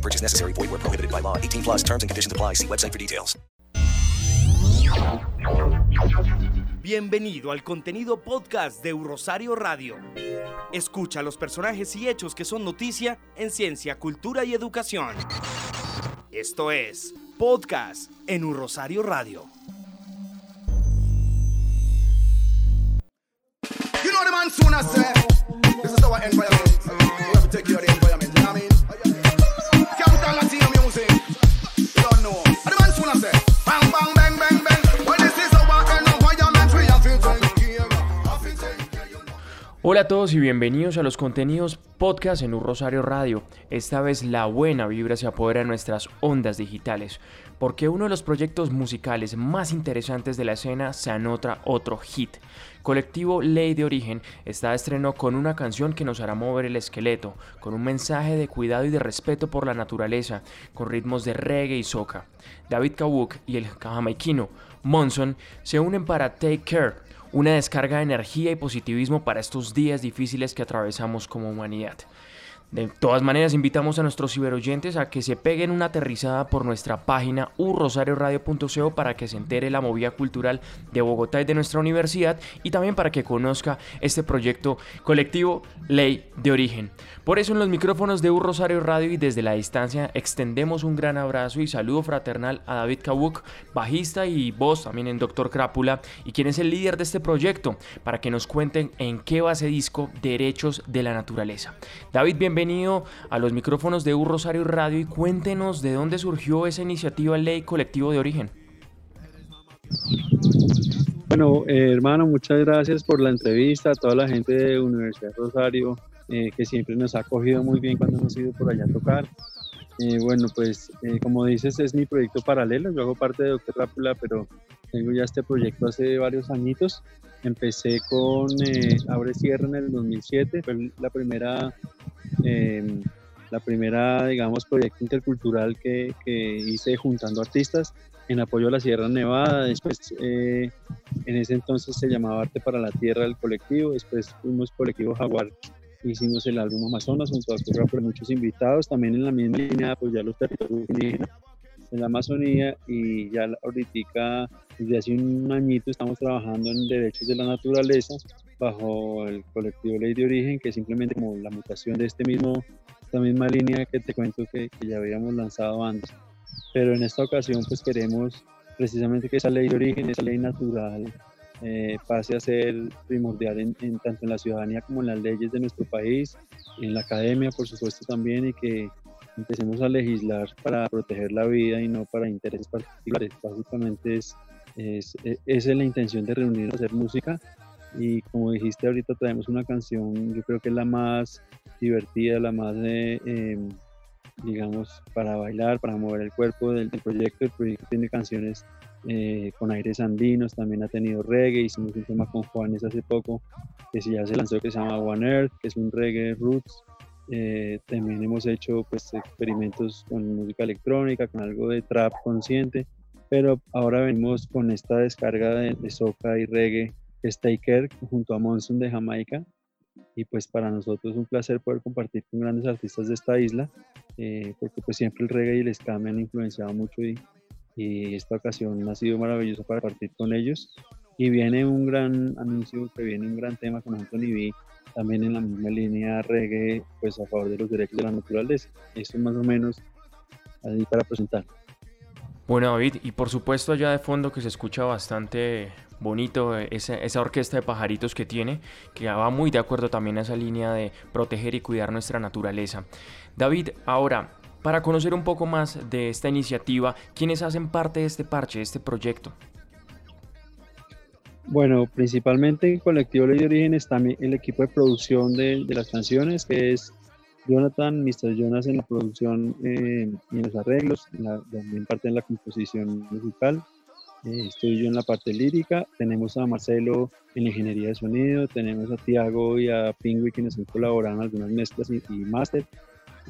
No purchase necessary. Void where prohibited by law. 18 plus terms and conditions apply. See website for details. Bienvenido al contenido podcast de Rosario Radio. Escucha los personajes y hechos que son noticia en ciencia, cultura y educación. Esto es Podcast en Un Rosario Radio. You know the man soon Hola a todos y bienvenidos a los contenidos podcast en Un Rosario Radio. Esta vez la buena vibra se apodera de nuestras ondas digitales, porque uno de los proyectos musicales más interesantes de la escena se anota otro hit. Colectivo Ley de Origen está de estreno con una canción que nos hará mover el esqueleto, con un mensaje de cuidado y de respeto por la naturaleza, con ritmos de reggae y soca. David Kawuk y el jamaiquino Monson se unen para Take Care, una descarga de energía y positivismo para estos días difíciles que atravesamos como humanidad. De todas maneras, invitamos a nuestros ciberoyentes a que se peguen una aterrizada por nuestra página urrosarioradio.co para que se entere la movida cultural de Bogotá y de nuestra universidad y también para que conozca este proyecto colectivo Ley de Origen. Por eso en los micrófonos de Urrosario Radio y desde la distancia extendemos un gran abrazo y saludo fraternal a David Kawuk, bajista y voz también en Doctor Crápula y quien es el líder de este proyecto para que nos cuenten en qué va ese disco Derechos de la Naturaleza. David, bienvenido a los micrófonos de Un Rosario Radio y cuéntenos de dónde surgió esa iniciativa Ley Colectivo de Origen. Bueno, eh, hermano, muchas gracias por la entrevista, a toda la gente de Universidad Rosario, eh, que siempre nos ha acogido muy bien cuando hemos ido por allá a tocar. Eh, bueno, pues eh, como dices, es mi proyecto paralelo, yo hago parte de Doctor Rápula, pero tengo ya este proyecto hace varios añitos. Empecé con eh, Abre Sierra en el 2007, fue la primera, eh, la primera, digamos, proyecto intercultural que, que hice juntando artistas en apoyo a la Sierra Nevada. Después, eh, en ese entonces se llamaba Arte para la Tierra del colectivo. Después fuimos colectivo Jaguar. Hicimos el álbum Amazonas junto a por muchos invitados. También en la misma línea, pues ya los territorios indígenas en la Amazonía y ya ahorita desde hace un añito estamos trabajando en derechos de la naturaleza bajo el colectivo Ley de Origen, que es simplemente como la mutación de este mismo, esta misma línea que te cuento que, que ya habíamos lanzado antes. Pero en esta ocasión pues queremos precisamente que esa ley de origen, esa ley natural, eh, pase a ser primordial en, en, tanto en la ciudadanía como en las leyes de nuestro país, en la academia por supuesto también y que empecemos a legislar para proteger la vida y no para intereses particulares. Básicamente es, es, esa es la intención de reunirnos a hacer música y como dijiste ahorita traemos una canción, yo creo que es la más divertida, la más, eh, eh, digamos, para bailar, para mover el cuerpo del, del proyecto. El proyecto tiene canciones eh, con aires andinos, también ha tenido reggae, hicimos un tema con Juanes hace poco que ya se lanzó que se llama One Earth, que es un reggae roots. Eh, también hemos hecho pues, experimentos con música electrónica, con algo de trap consciente, pero ahora venimos con esta descarga de, de soca y reggae, que es Taker, junto a Monson de Jamaica, y pues para nosotros es un placer poder compartir con grandes artistas de esta isla, eh, porque pues siempre el reggae y el ska me han influenciado mucho y, esta ocasión ha sido maravillosa para compartir con ellos. Y viene un gran anuncio, que viene un gran tema con Anthony B, también en la misma línea reggae, pues a favor de los derechos de la naturaleza. Esto es más o menos así para presentar. Bueno David, y por supuesto allá de fondo que se escucha bastante bonito esa, esa, orquesta de pajaritos que tiene, que va muy de acuerdo también a esa línea de proteger y cuidar nuestra naturaleza. David, ahora, para conocer un poco más de esta iniciativa, ¿quiénes hacen parte de este parche, de este proyecto? Bueno, principalmente en Colectivo Ley de Origen está el equipo de producción de, de las canciones, que es Jonathan, Mr. Jonas en la producción eh, y en los arreglos, también parte en la composición musical. Eh, estoy yo en la parte lírica, tenemos a Marcelo en la ingeniería de sonido, tenemos a Tiago y a Pingui quienes han colaborado en algunas mezclas y, y máster.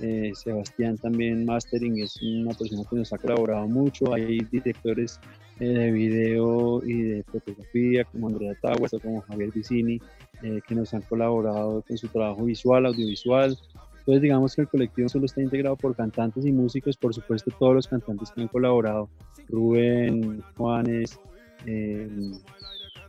Eh, Sebastián también mastering es una persona que nos ha colaborado mucho. Hay directores eh, de video y de fotografía como Andrea Taguas o como Javier Vicini que nos han colaborado con su trabajo visual, audiovisual. Entonces digamos que el colectivo solo está integrado por cantantes y músicos, por supuesto todos los cantantes que han colaborado Rubén, Juanes, eh,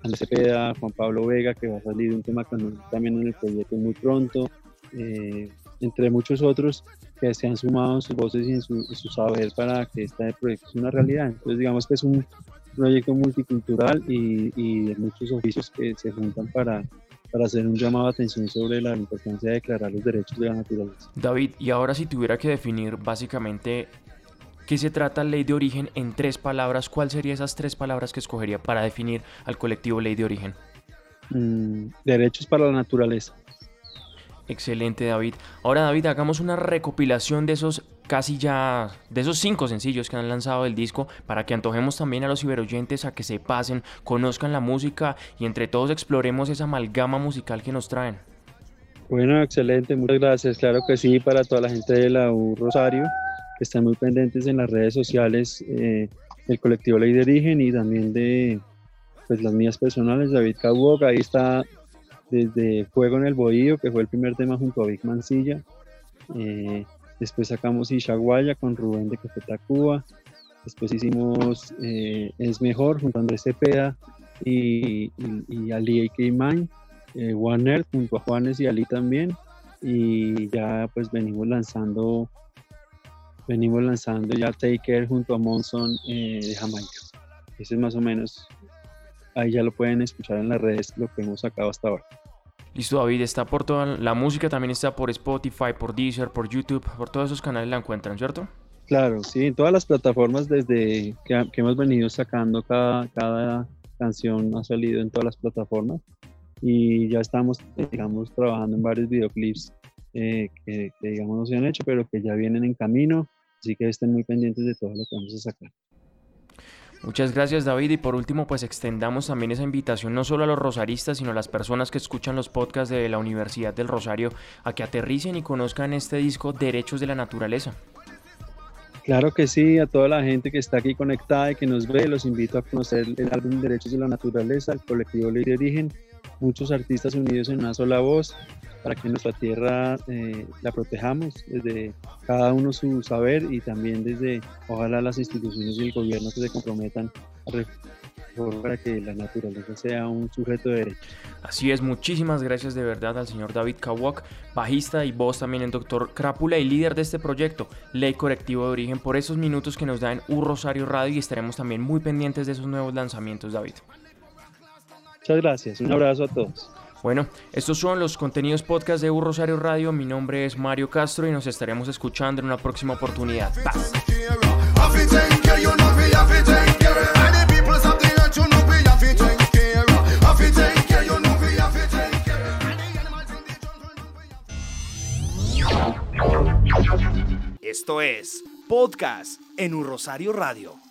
Andrés Cepeda, Juan Pablo Vega, que va a salir un tema también en el proyecto muy pronto, eh, entre muchos otros que se han sumado en sus voces y en su, saber para que este proyecto sea una realidad. Entonces, digamos que es un proyecto multicultural y, y muchos oficios que se juntan para, para hacer un llamado de atención sobre la importancia de declarar los derechos de la naturaleza. David, y ahora si tuviera que definir básicamente qué se trata Ley de Origen en tres palabras, ¿cuáles serían esas tres palabras que escogería para definir al colectivo Ley de Origen? Mm, derechos para la naturaleza. Excelente, David. Ahora, David, hagamos una recopilación de esos casi ya, de esos cinco sencillos que han lanzado el disco, para que antojemos también a los ciberoyentes a que se pasen, conozcan la música y entre todos exploremos esa amalgama musical que nos traen. Bueno, excelente, muchas gracias. Claro que sí, para toda la gente de la U Rosario están muy pendientes en las redes sociales eh, del colectivo Ley de Origen y también de pues, las mías personales, David Cabuoca, ahí está desde Fuego en el Bohío, que fue el primer tema junto a Vic Mancilla. Eh, después sacamos Ishaguaya con Rubén de Café Tacuba. Después hicimos eh, Es Mejor junto a Andrés Cepeda y, y, y Ali A.K. Mine. Warner junto a Juanes y Ali también. Y ya pues venimos lanzando venimos lanzando ya Taker junto a Monson eh, de Jamaica. Ese es más o menos, ahí ya lo pueden escuchar en las redes, lo que hemos sacado hasta ahora. Listo, David, está por toda la música, también está por Spotify, por Deezer, por YouTube, por todos esos canales la encuentran, ¿cierto? Claro, sí, en todas las plataformas desde que, hemos venido sacando cada, cada canción ha salido en todas las plataformas y ya estamos, digamos, trabajando en varios videoclips eh, que, que, digamos no se han hecho, pero que ya vienen en camino Así que estén muy pendientes de todo lo que vamos a sacar. Muchas gracias David y por último pues extendamos también esa invitación no solo a los rosaristas sino a las personas que escuchan los podcasts de la Universidad del Rosario a que aterricen y conozcan este disco Derechos de la Naturaleza. Claro que sí, a toda la gente que está aquí conectada y que nos ve, los invito a conocer el álbum Derechos de la Naturaleza, el colectivo Ley de Origen, muchos artistas unidos en una sola voz, para que nuestra tierra eh, la protejamos desde cada uno su saber y también desde, ojalá, las instituciones y el gobierno que se comprometan a para que la naturaleza sea un sujeto de derecho. Así es, muchísimas gracias de verdad al señor David Kawak, bajista y voz también en Doctor Crápula y líder de este proyecto, Ley Correctivo de Origen, por esos minutos que nos da en U Rosario Radio y estaremos también muy pendientes de esos nuevos lanzamientos, David. Muchas gracias, un abrazo a todos. Bueno, estos son los contenidos podcast de U Rosario Radio. Mi nombre es Mario Castro y nos estaremos escuchando en una próxima oportunidad. Esto es podcast en U Rosario Radio.